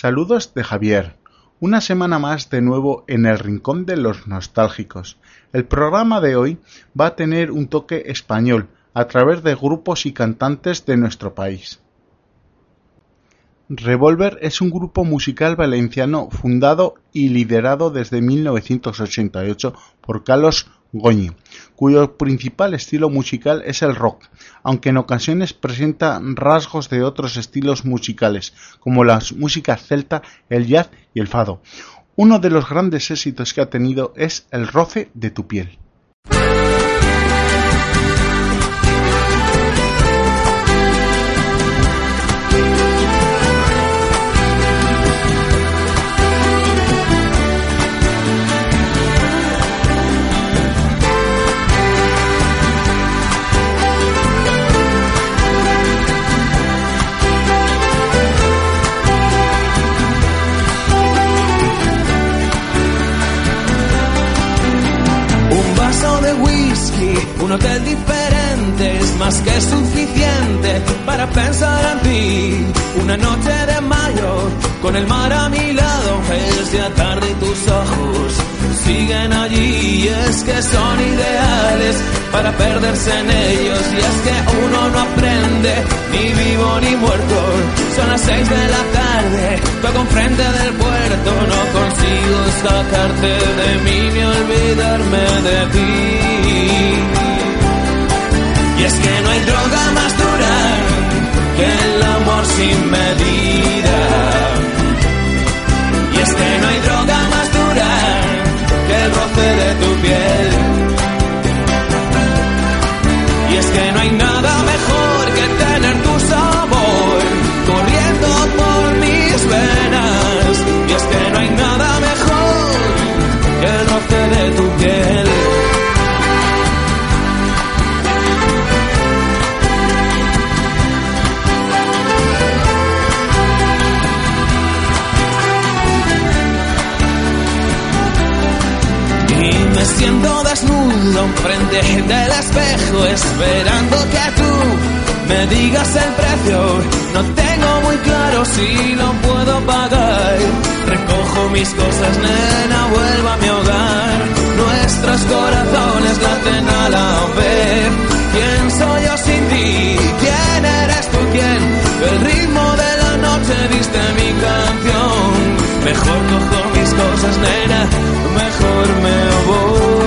Saludos de Javier. Una semana más de nuevo en el Rincón de los Nostálgicos. El programa de hoy va a tener un toque español a través de grupos y cantantes de nuestro país. Revolver es un grupo musical valenciano fundado y liderado desde 1988 por Carlos Goñi, cuyo principal estilo musical es el rock, aunque en ocasiones presenta rasgos de otros estilos musicales, como la música celta, el jazz y el fado. Uno de los grandes éxitos que ha tenido es El roce de tu piel. Más que suficiente para pensar en ti. Una noche de mayo con el mar a mi lado es ya tarde y tus ojos siguen allí. Y es que son ideales para perderse en ellos. Y es que uno no aprende ni vivo ni muerto. Son las seis de la tarde, toco enfrente del puerto. No consigo sacarte de mí ni olvidarme de ti. No droga más dura que el amor sin medida. Y es que no hay droga más dura que el roce de tu piel. Y es que no hay nada desnudo frente del espejo esperando que tú me digas el precio. No tengo muy claro si lo puedo pagar. Recojo mis cosas, nena, vuelvo a mi hogar. Nuestros corazones laten a la vez. ¿Quién soy yo sin ti? ¿Quién eres tú? ¿Quién? El ritmo de la noche viste mi canción. Mejor cojo mis cosas, nena, mejor me voy.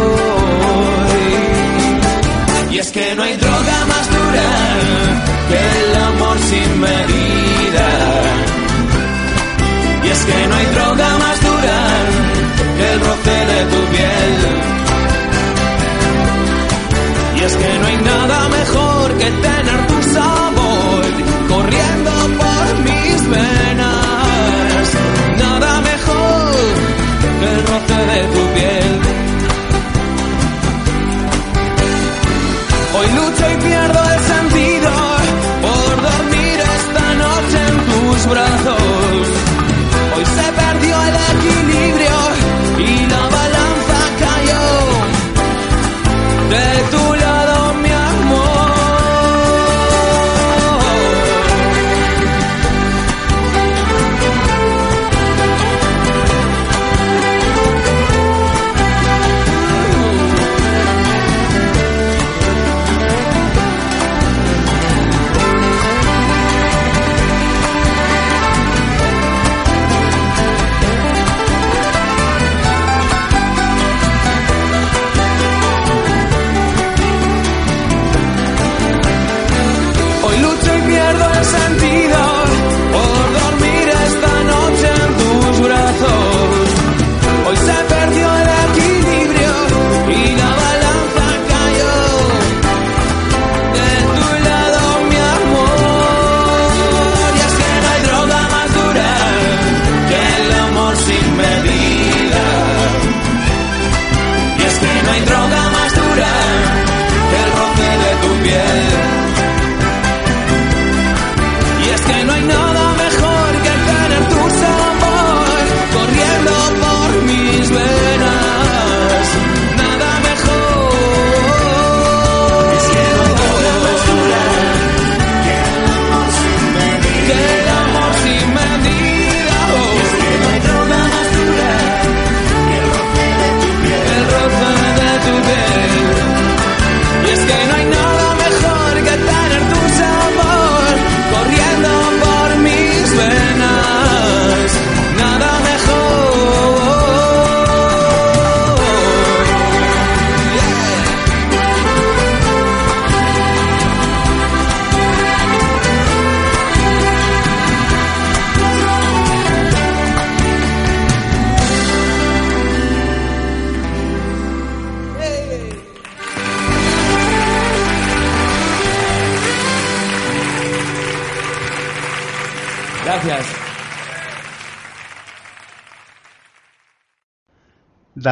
Sin medida. Y es que no hay droga más dura que el roce de tu piel. Y es que no hay nada mejor que tener tu sabor corriendo por mis venas. Nada mejor que el roce de tu tus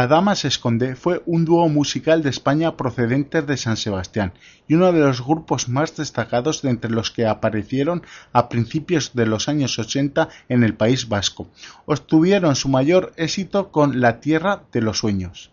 La Dama se esconde fue un dúo musical de España procedentes de San Sebastián y uno de los grupos más destacados de entre los que aparecieron a principios de los años 80 en el País Vasco. Obtuvieron su mayor éxito con La Tierra de los Sueños.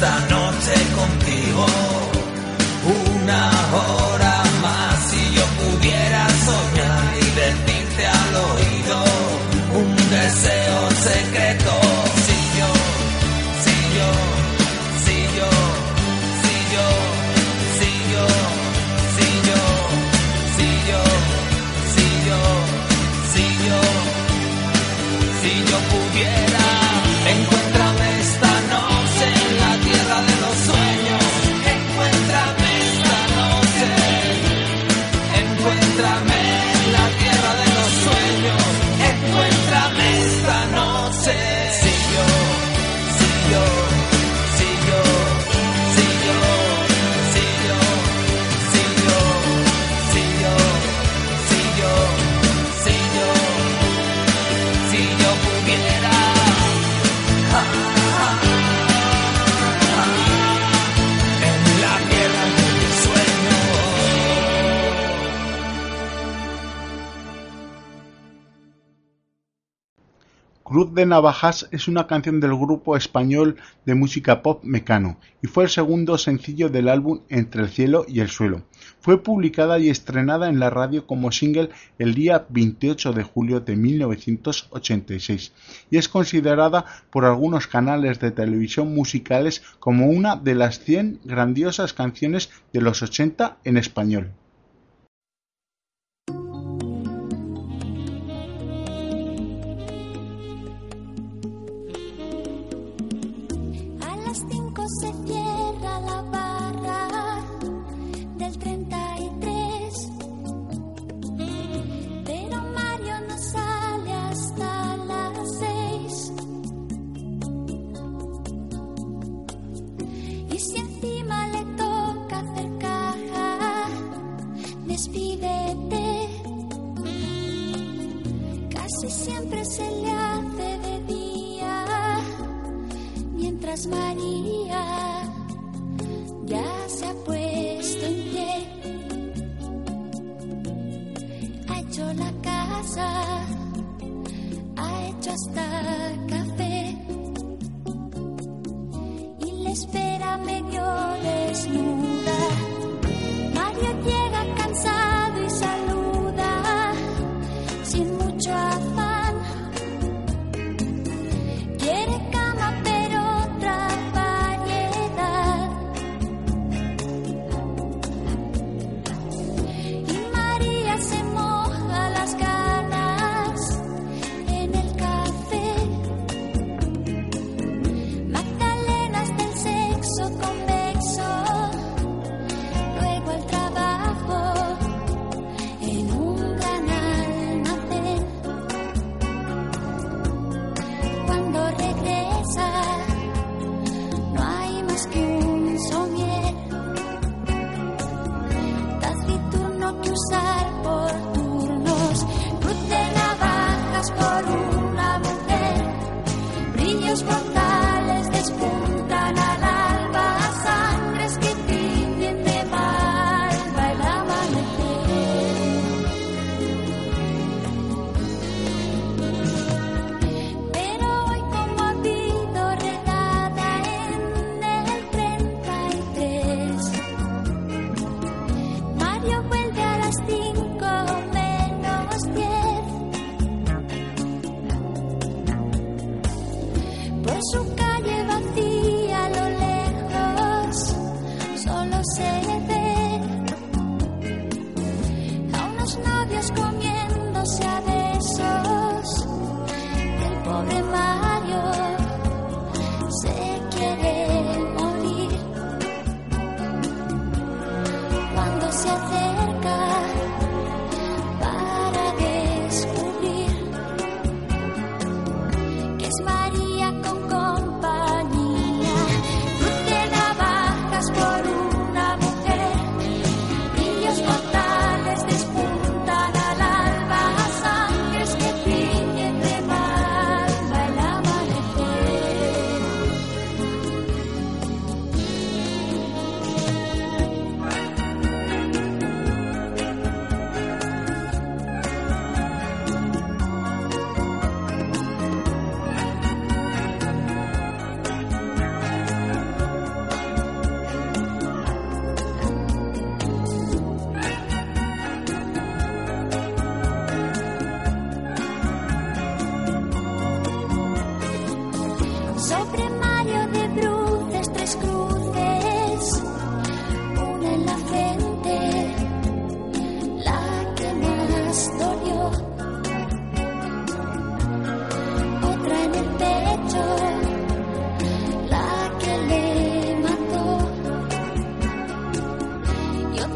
está. De Navajas es una canción del grupo español de música pop Mecano y fue el segundo sencillo del álbum Entre el cielo y el suelo. Fue publicada y estrenada en la radio como single el día 28 de julio de 1986 y es considerada por algunos canales de televisión musicales como una de las 100 grandiosas canciones de los 80 en español.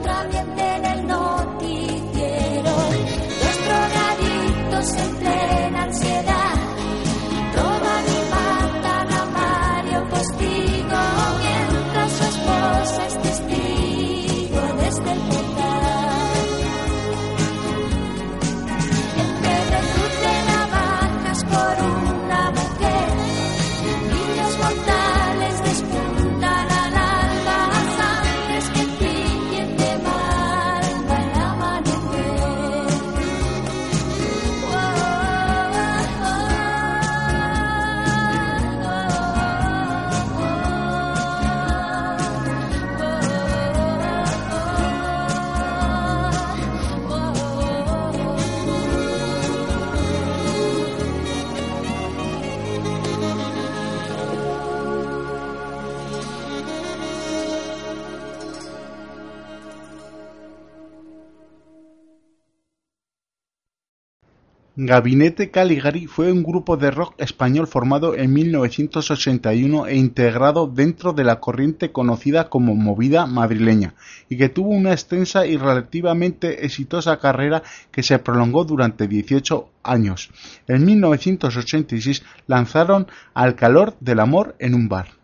contraviente en el noticiero. Los drogadictos Gabinete Caligari fue un grupo de rock español formado en 1981 e integrado dentro de la corriente conocida como movida madrileña, y que tuvo una extensa y relativamente exitosa carrera que se prolongó durante 18 años. En 1986 lanzaron Al calor del amor en un bar.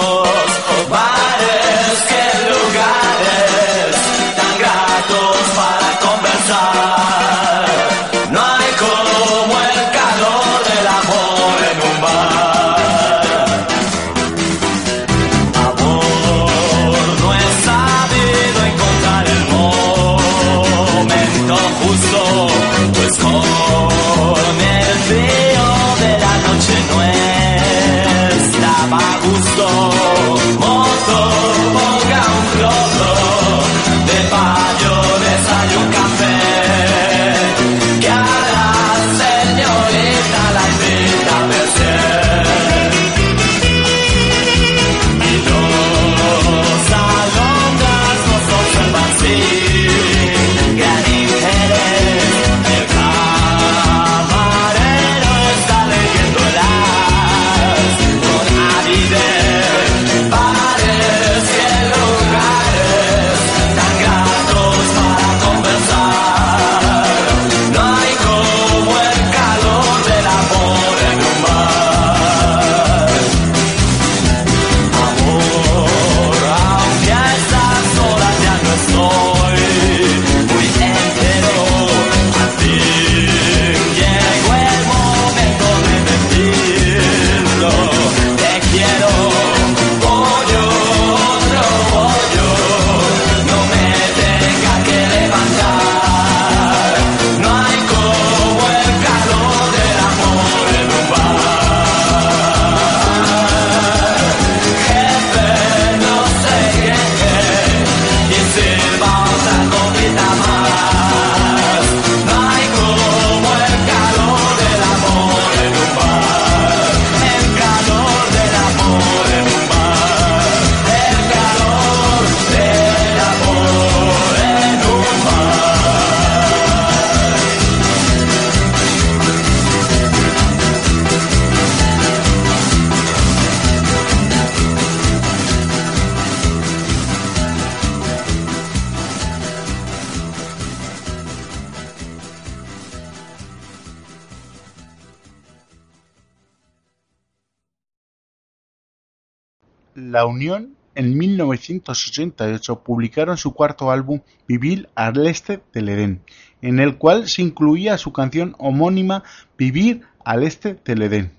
La Unión en 1988 publicaron su cuarto álbum Vivir al este del Edén, en el cual se incluía su canción homónima Vivir al este del Edén.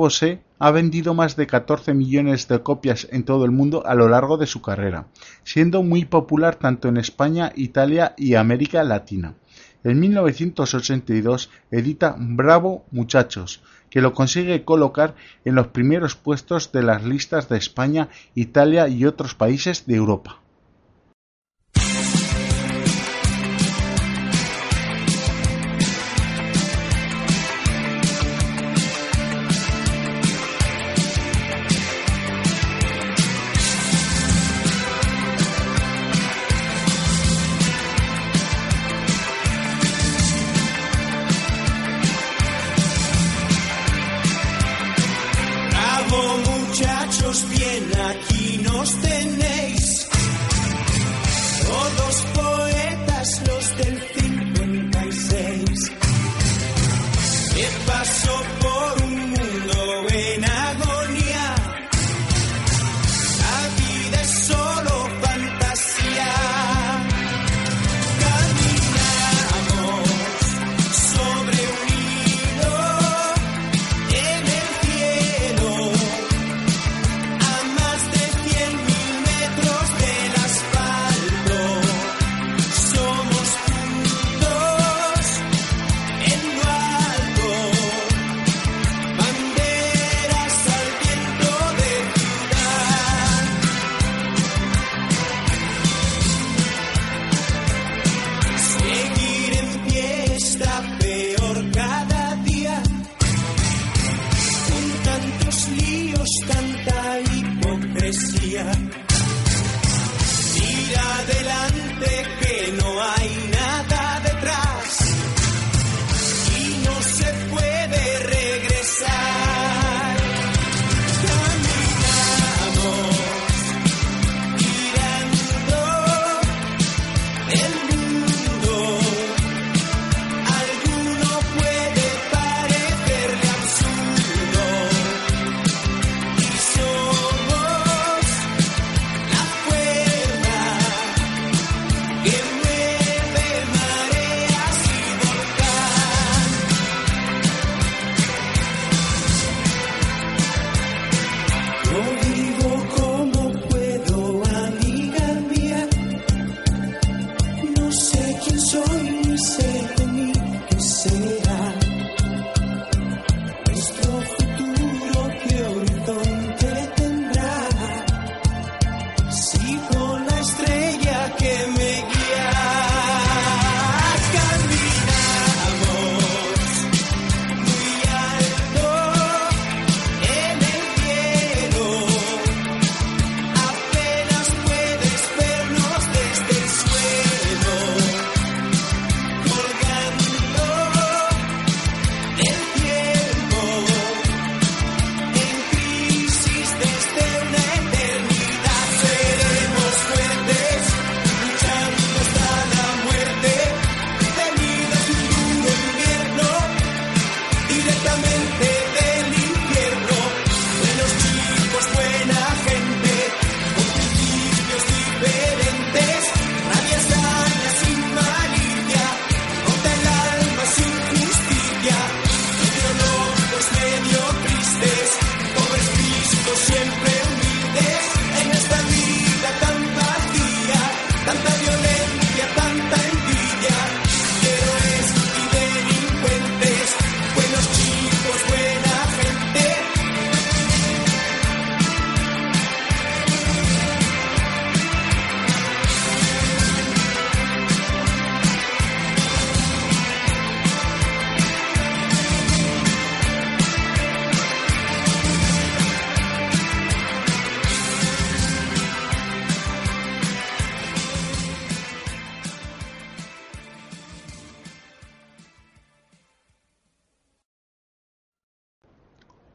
Bosé ha vendido más de 14 millones de copias en todo el mundo a lo largo de su carrera, siendo muy popular tanto en España, Italia y América Latina. En 1982 edita Bravo Muchachos, que lo consigue colocar en los primeros puestos de las listas de España, Italia y otros países de Europa.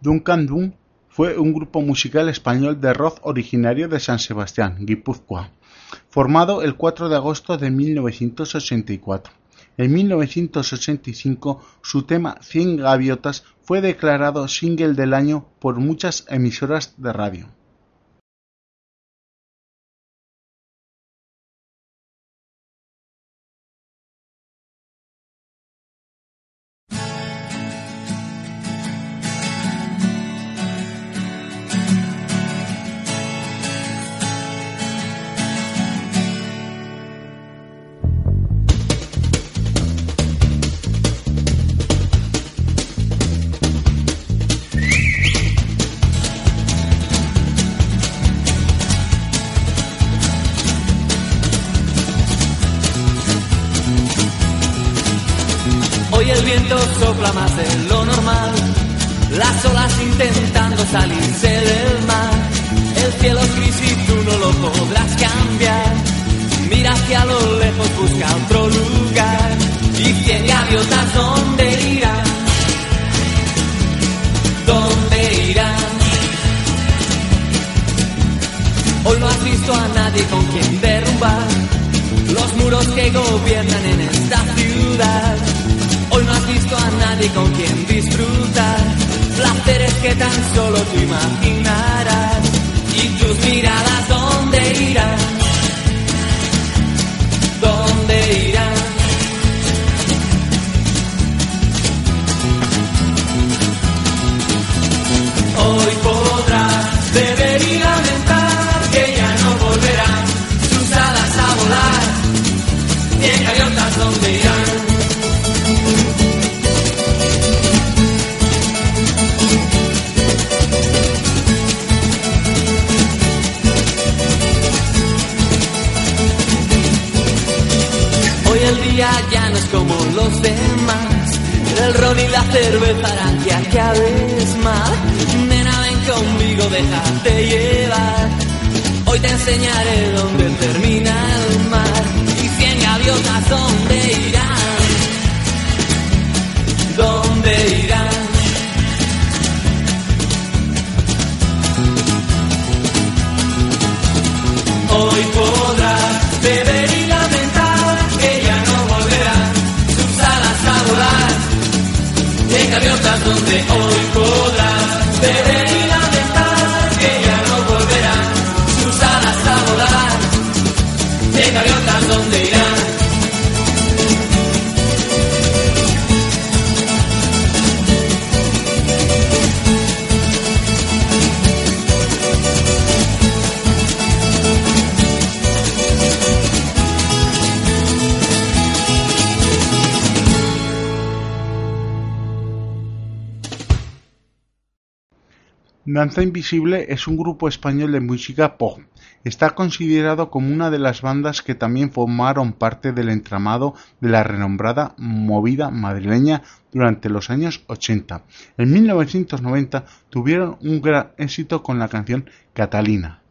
Duncan Dun fue un grupo musical español de rock originario de San Sebastián, Guipúzcoa, formado el 4 de agosto de 1984. En 1985 su tema Cien gaviotas fue declarado single del año por muchas emisoras de radio. Danza Invisible es un grupo español de música pop. Está considerado como una de las bandas que también formaron parte del entramado de la renombrada movida madrileña durante los años 80. En 1990 tuvieron un gran éxito con la canción Catalina.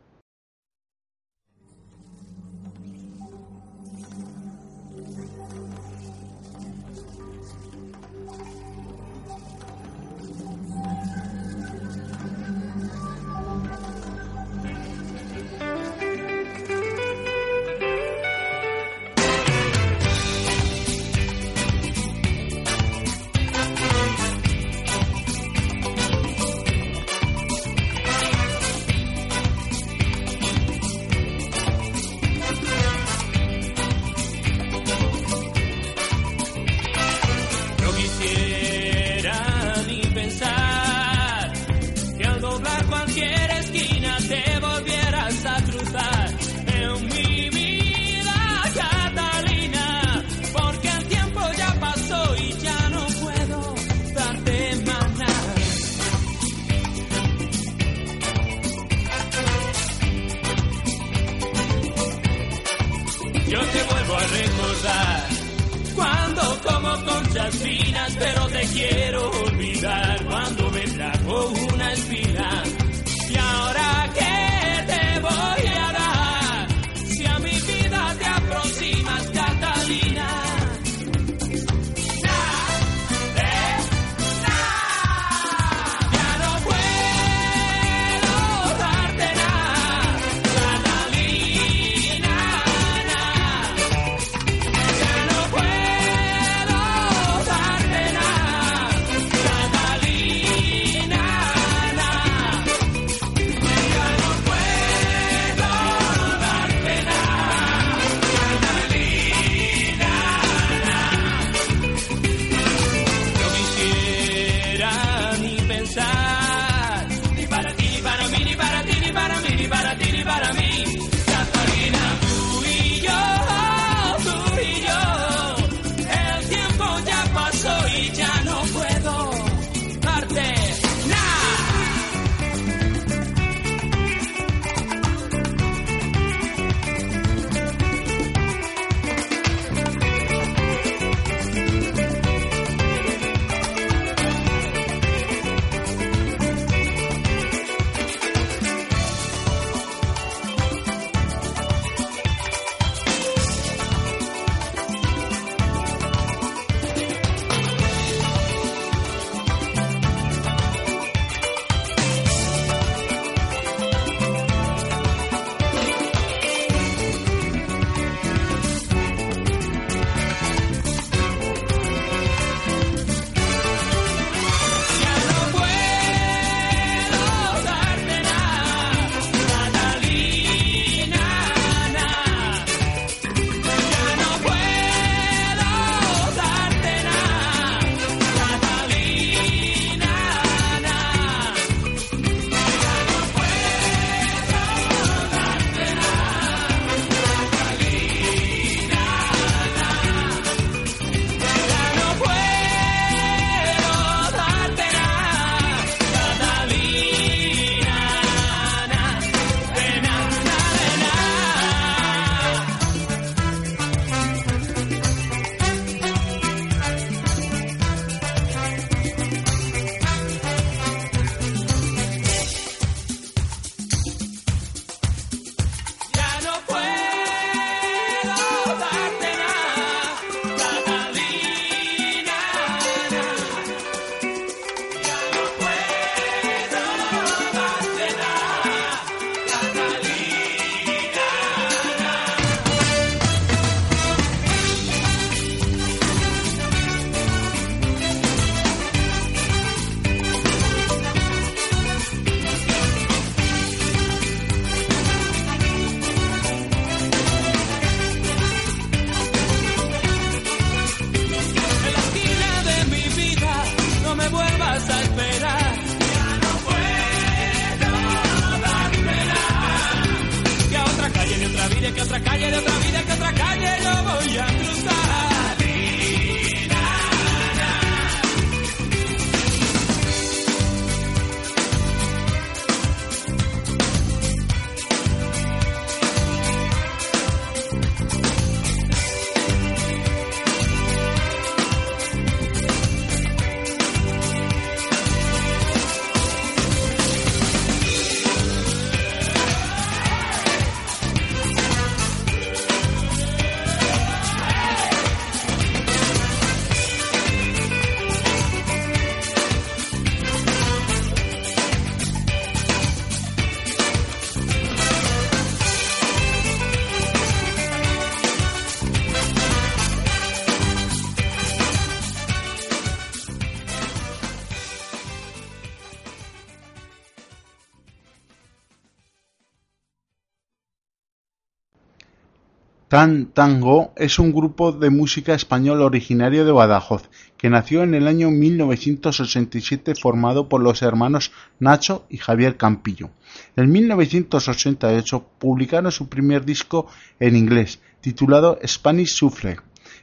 Tan Tango es un grupo de música español originario de Badajoz, que nació en el año 1987 formado por los hermanos Nacho y Javier Campillo. En 1988 publicaron su primer disco en inglés, titulado Spanish Sufre.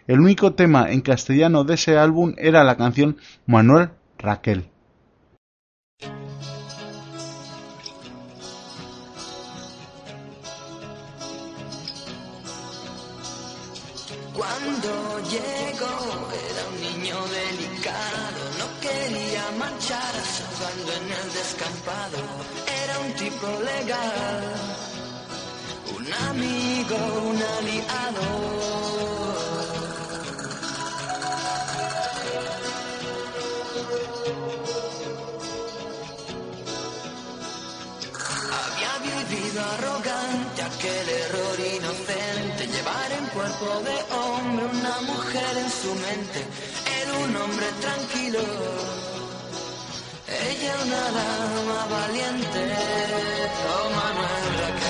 El único tema en castellano de ese álbum era la canción Manuel Raquel. Un aliado. Había vivido arrogante aquel error inocente, llevar en cuerpo de hombre una mujer en su mente. Era un hombre tranquilo, ella una dama valiente. Oh. Manuel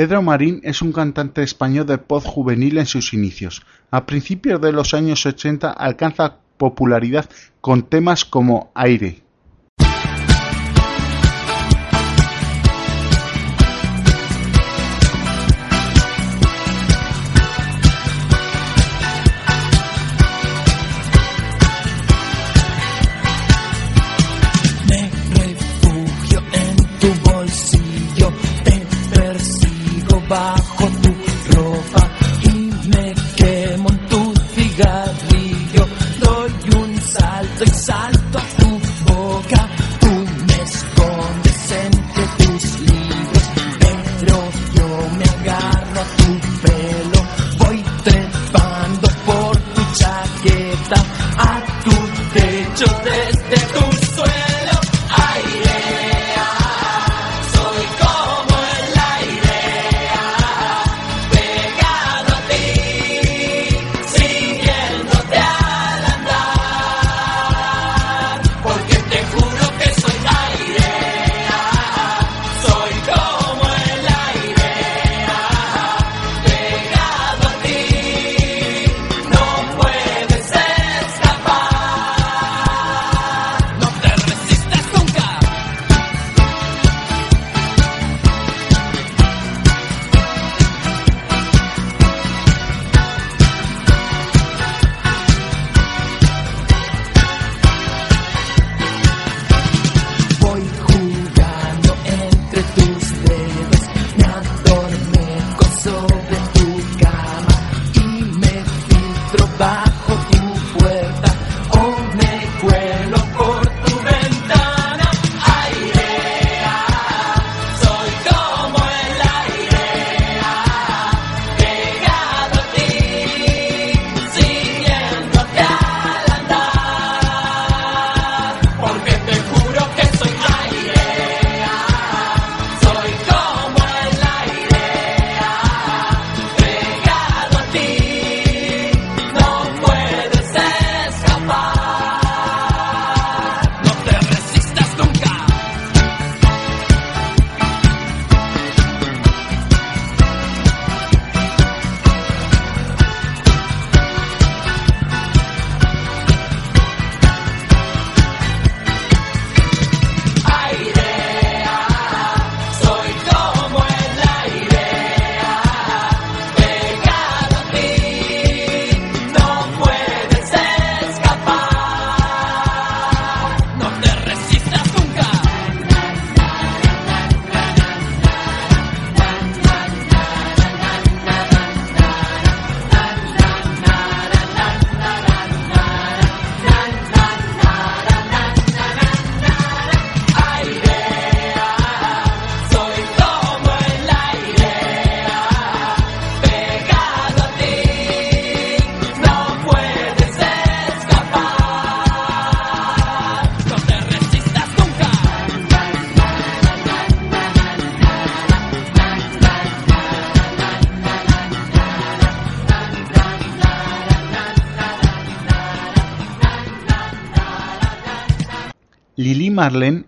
Pedro Marín es un cantante español de pop juvenil en sus inicios. A principios de los años 80 alcanza popularidad con temas como Aire.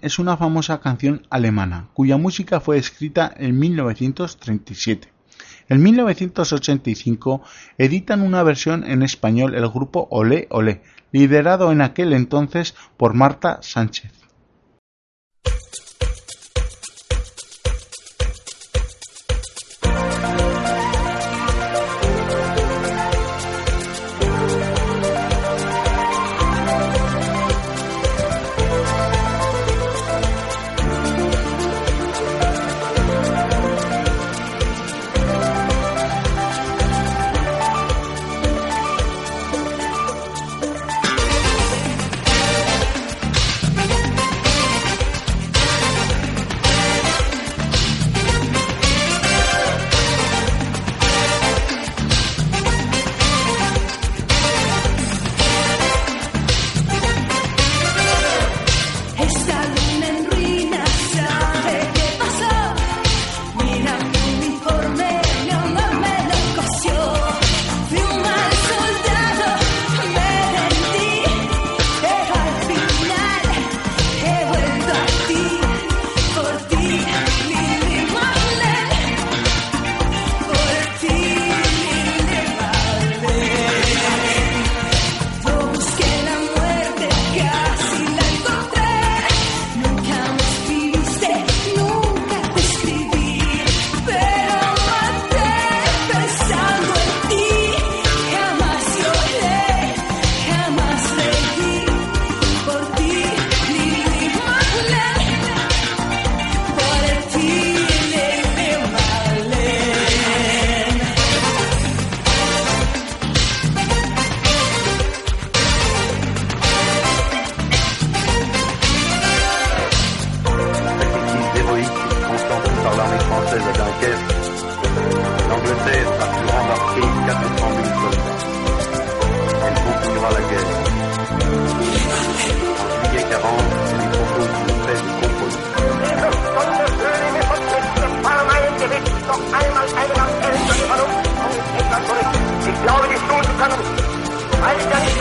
Es una famosa canción alemana, cuya música fue escrita en 1937. En 1985 editan una versión en español el grupo Olé Olé, liderado en aquel entonces por Marta Sánchez.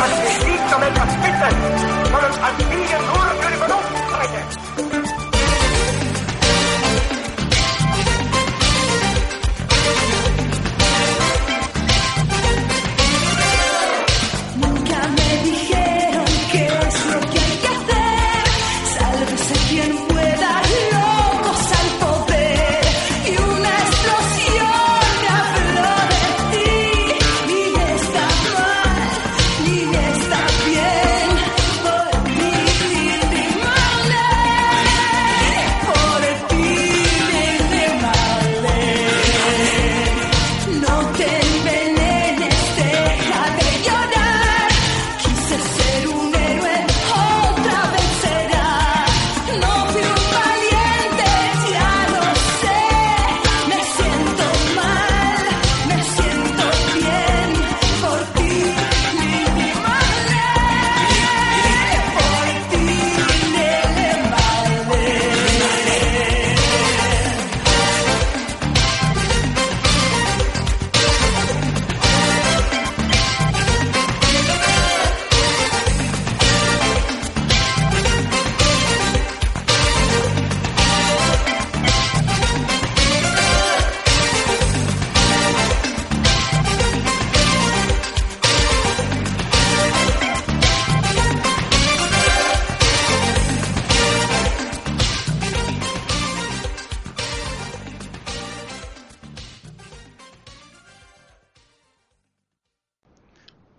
etwas geschieht, um etwas bittet.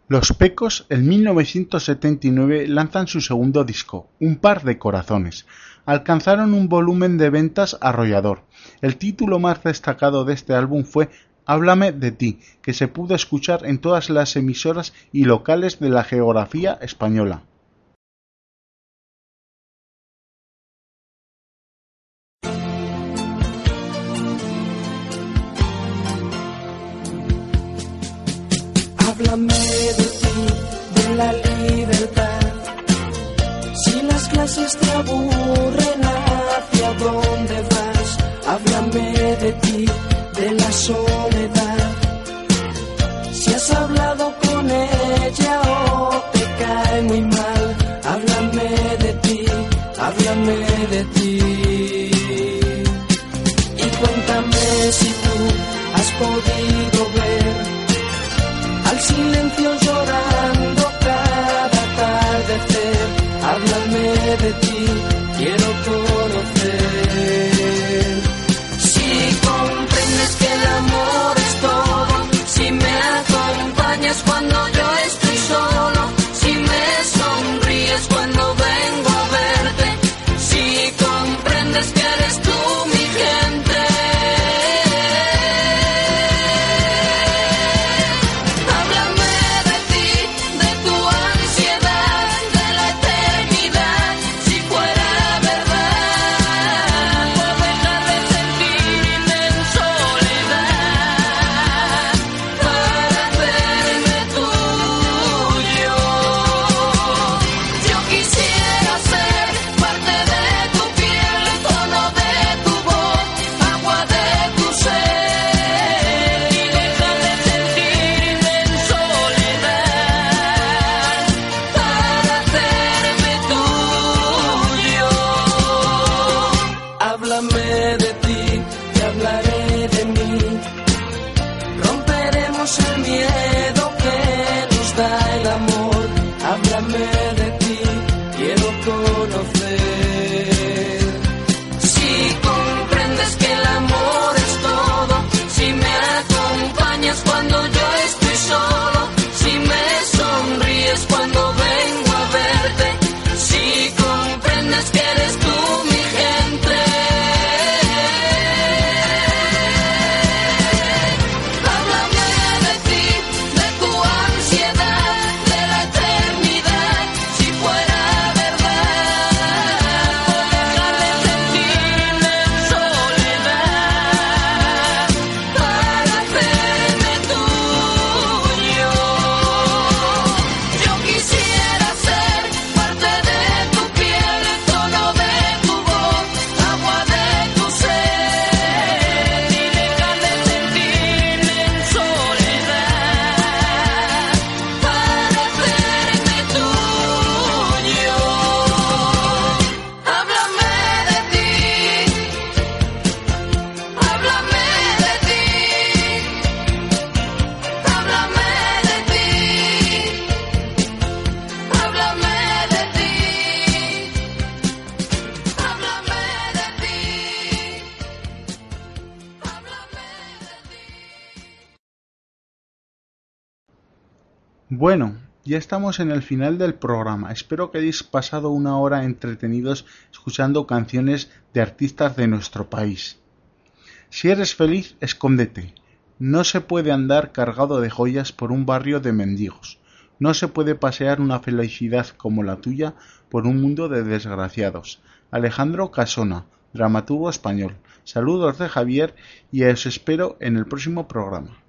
Los Pecos en 1979 lanzan su segundo disco, Un par de corazones. Alcanzaron un volumen de ventas arrollador. El título más destacado de este álbum fue Háblame de ti, que se pudo escuchar en todas las emisoras y locales de la geografía española. Bueno, ya estamos en el final del programa. Espero que hayáis pasado una hora entretenidos escuchando canciones de artistas de nuestro país. Si eres feliz, escóndete. No se puede andar cargado de joyas por un barrio de mendigos. No se puede pasear una felicidad como la tuya por un mundo de desgraciados. Alejandro Casona, dramaturgo español. Saludos de Javier y os espero en el próximo programa.